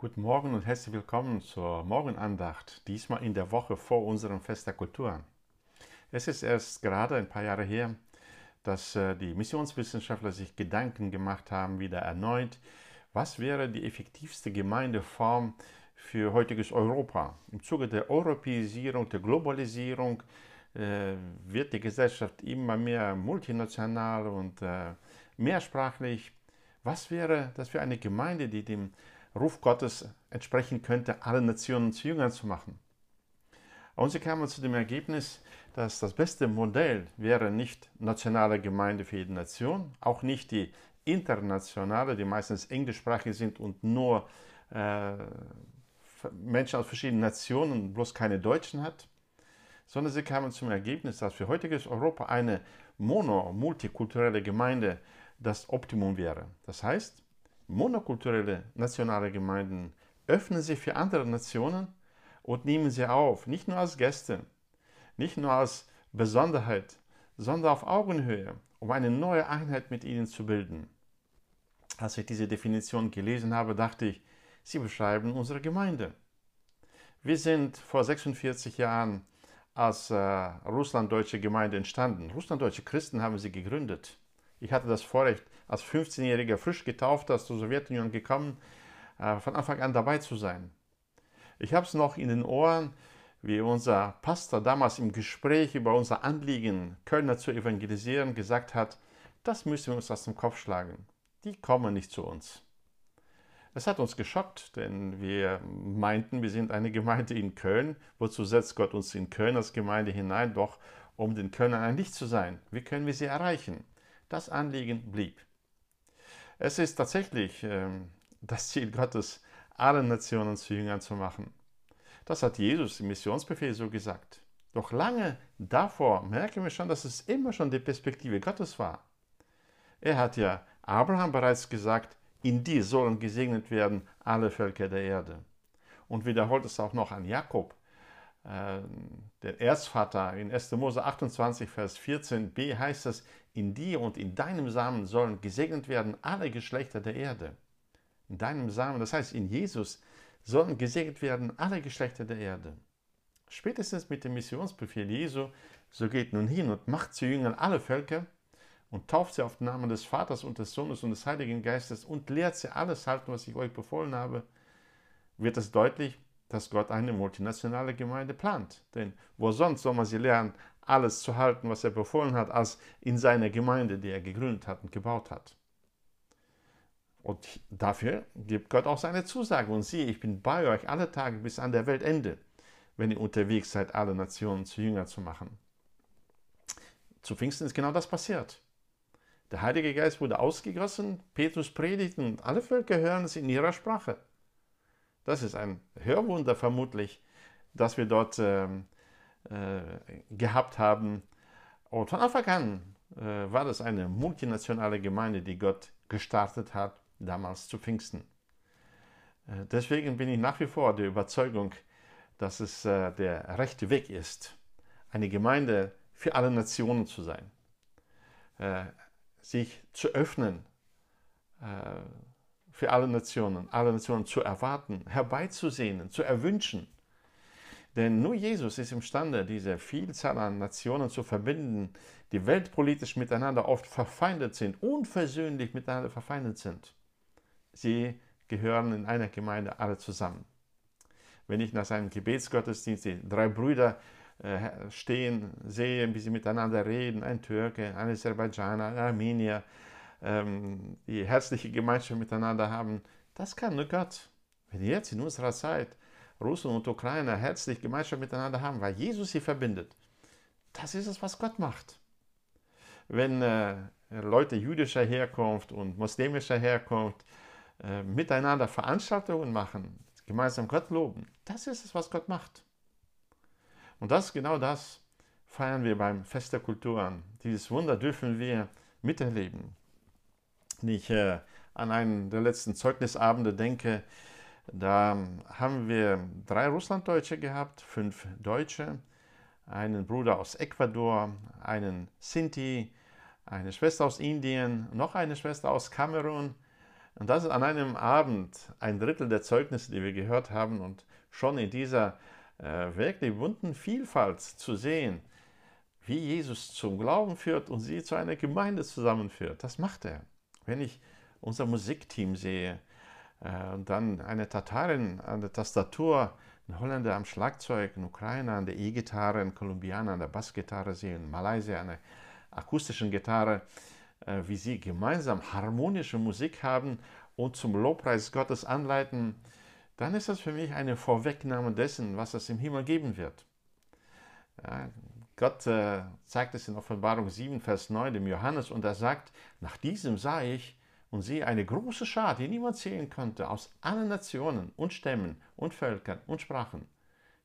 Guten Morgen und herzlich willkommen zur Morgenandacht, diesmal in der Woche vor unserem Fest der Kulturen. Es ist erst gerade ein paar Jahre her, dass äh, die Missionswissenschaftler sich Gedanken gemacht haben, wieder erneut, was wäre die effektivste Gemeindeform für heutiges Europa. Im Zuge der Europäisierung, der Globalisierung äh, wird die Gesellschaft immer mehr multinational und äh, mehrsprachlich. Was wäre das für eine Gemeinde, die dem Ruf Gottes entsprechen könnte, alle Nationen zu Jüngern zu machen. Und sie kamen zu dem Ergebnis, dass das beste Modell wäre nicht nationale Gemeinde für jede Nation, auch nicht die internationale, die meistens englischsprachig sind und nur äh, Menschen aus verschiedenen Nationen, bloß keine Deutschen hat, sondern sie kamen zum Ergebnis, dass für heutiges Europa eine mono-multikulturelle Gemeinde das Optimum wäre. Das heißt, monokulturelle nationale Gemeinden öffnen sich für andere Nationen und nehmen sie auf, nicht nur als Gäste, nicht nur als Besonderheit, sondern auf Augenhöhe, um eine neue Einheit mit ihnen zu bilden. Als ich diese Definition gelesen habe, dachte ich, sie beschreiben unsere Gemeinde. Wir sind vor 46 Jahren als äh, russlanddeutsche Gemeinde entstanden. Russlanddeutsche Christen haben sie gegründet. Ich hatte das Vorrecht, als 15-Jähriger frisch getauft aus der Sowjetunion gekommen, äh, von Anfang an dabei zu sein. Ich habe es noch in den Ohren, wie unser Pastor damals im Gespräch über unser Anliegen, Kölner zu evangelisieren, gesagt hat, das müssen wir uns aus dem Kopf schlagen. Die kommen nicht zu uns. Es hat uns geschockt, denn wir meinten, wir sind eine Gemeinde in Köln. Wozu setzt Gott uns in Köln als Gemeinde hinein? Doch um den Kölnern ein Licht zu sein. Wie können wir sie erreichen? Das Anliegen blieb. Es ist tatsächlich äh, das Ziel Gottes, alle Nationen zu Jüngern zu machen. Das hat Jesus im Missionsbefehl so gesagt. Doch lange davor merken wir schon, dass es immer schon die Perspektive Gottes war. Er hat ja Abraham bereits gesagt, in die sollen gesegnet werden alle Völker der Erde. Und wiederholt es auch noch an Jakob, der Erzvater in 1. Mose 28, Vers 14b heißt es, in dir und in deinem Samen sollen gesegnet werden alle Geschlechter der Erde. In deinem Samen, das heißt in Jesus, sollen gesegnet werden alle Geschlechter der Erde. Spätestens mit dem Missionsbefehl Jesu, so geht nun hin und macht zu Jüngern alle Völker und tauft sie auf den Namen des Vaters und des Sohnes und des Heiligen Geistes und lehrt sie alles halten, was ich euch befohlen habe, wird es deutlich, dass Gott eine multinationale Gemeinde plant. Denn wo sonst soll man sie lernen, alles zu halten, was er befohlen hat, als in seiner Gemeinde, die er gegründet hat und gebaut hat. Und dafür gibt Gott auch seine Zusage. Und siehe, ich bin bei euch alle Tage bis an der Weltende, wenn ihr unterwegs seid, alle Nationen zu Jünger zu machen. Zu Pfingsten ist genau das passiert. Der Heilige Geist wurde ausgegossen, Petrus predigt und alle Völker hören es in ihrer Sprache. Das ist ein Hörwunder vermutlich, das wir dort äh, äh, gehabt haben. Und von Anfang an äh, war das eine multinationale Gemeinde, die Gott gestartet hat, damals zu Pfingsten. Äh, deswegen bin ich nach wie vor der Überzeugung, dass es äh, der rechte Weg ist, eine Gemeinde für alle Nationen zu sein, äh, sich zu öffnen für alle Nationen, alle Nationen zu erwarten, herbeizusehnen, zu erwünschen. Denn nur Jesus ist imstande, diese Vielzahl an Nationen zu verbinden, die weltpolitisch miteinander oft verfeindet sind, unversöhnlich miteinander verfeindet sind. Sie gehören in einer Gemeinde alle zusammen. Wenn ich nach seinem Gebetsgottesdienst die drei Brüder äh, stehen sehe, wie sie miteinander reden, ein Türke, ein Aserbaidschaner, ein Armenier, ähm, die herzliche Gemeinschaft miteinander haben, das kann nur Gott. Wenn jetzt in unserer Zeit Russen und Ukrainer herzlich Gemeinschaft miteinander haben, weil Jesus sie verbindet, das ist es, was Gott macht. Wenn äh, Leute jüdischer Herkunft und muslimischer Herkunft äh, miteinander Veranstaltungen machen, gemeinsam Gott loben, das ist es, was Gott macht. Und das genau das feiern wir beim Fest der Kulturen. Dieses Wunder dürfen wir miterleben ich äh, an einen der letzten Zeugnisabende denke, da haben wir drei Russlanddeutsche gehabt, fünf Deutsche, einen Bruder aus Ecuador, einen Sinti, eine Schwester aus Indien, noch eine Schwester aus Kamerun, Und das ist an einem Abend ein Drittel der Zeugnisse, die wir gehört haben und schon in dieser äh, wirklich bunten Vielfalt zu sehen, wie Jesus zum Glauben führt und sie zu einer Gemeinde zusammenführt. Das macht er. Wenn ich unser Musikteam sehe äh, und dann eine Tatarin an der Tastatur, ein Holländer am Schlagzeug, ein Ukrainer an der E-Gitarre, ein Kolumbianer an der Bassgitarre sehe, ein Malaysier an der akustischen Gitarre, äh, wie sie gemeinsam harmonische Musik haben und zum Lobpreis Gottes anleiten, dann ist das für mich eine Vorwegnahme dessen, was es im Himmel geben wird. Ja, Gott äh, zeigt es in Offenbarung 7, Vers 9 dem Johannes und er sagt, nach diesem sah ich und siehe eine große Schar, die niemand sehen konnte, aus allen Nationen und Stämmen und Völkern und Sprachen.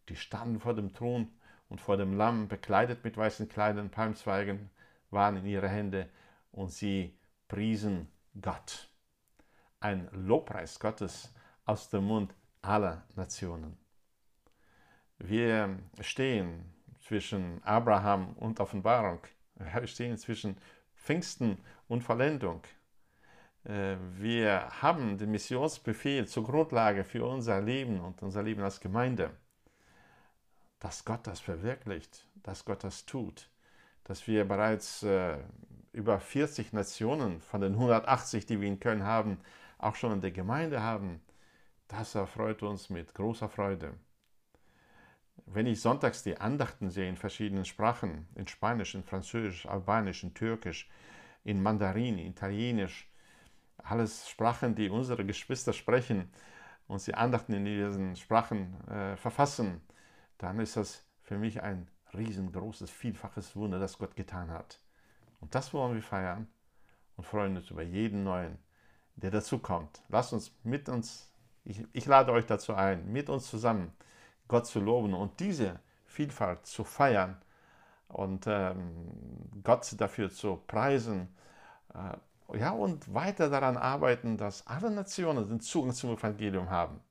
Die standen vor dem Thron und vor dem Lamm, bekleidet mit weißen Kleidern, Palmzweigen waren in ihre Hände und sie priesen Gott. Ein Lobpreis Gottes aus dem Mund aller Nationen. Wir stehen zwischen Abraham und Offenbarung. Wir stehen zwischen Pfingsten und Vollendung. Äh, wir haben den Missionsbefehl zur Grundlage für unser Leben und unser Leben als Gemeinde. Dass Gott das verwirklicht, dass Gott das tut, dass wir bereits äh, über 40 Nationen von den 180, die wir in Köln haben, auch schon in der Gemeinde haben, das erfreut uns mit großer Freude. Wenn ich sonntags die Andachten sehe in verschiedenen Sprachen, in Spanisch, in Französisch, Albanisch, in Türkisch, in Mandarin, in Italienisch, alles Sprachen, die unsere Geschwister sprechen und sie Andachten in diesen Sprachen äh, verfassen, dann ist das für mich ein riesengroßes, vielfaches Wunder, das Gott getan hat. Und das wollen wir feiern und freuen uns über jeden neuen, der dazukommt. Lasst uns mit uns, ich, ich lade euch dazu ein, mit uns zusammen Gott zu loben und diese Vielfalt zu feiern und ähm, Gott dafür zu preisen. Äh, ja, und weiter daran arbeiten, dass alle Nationen den Zugang zum Evangelium haben.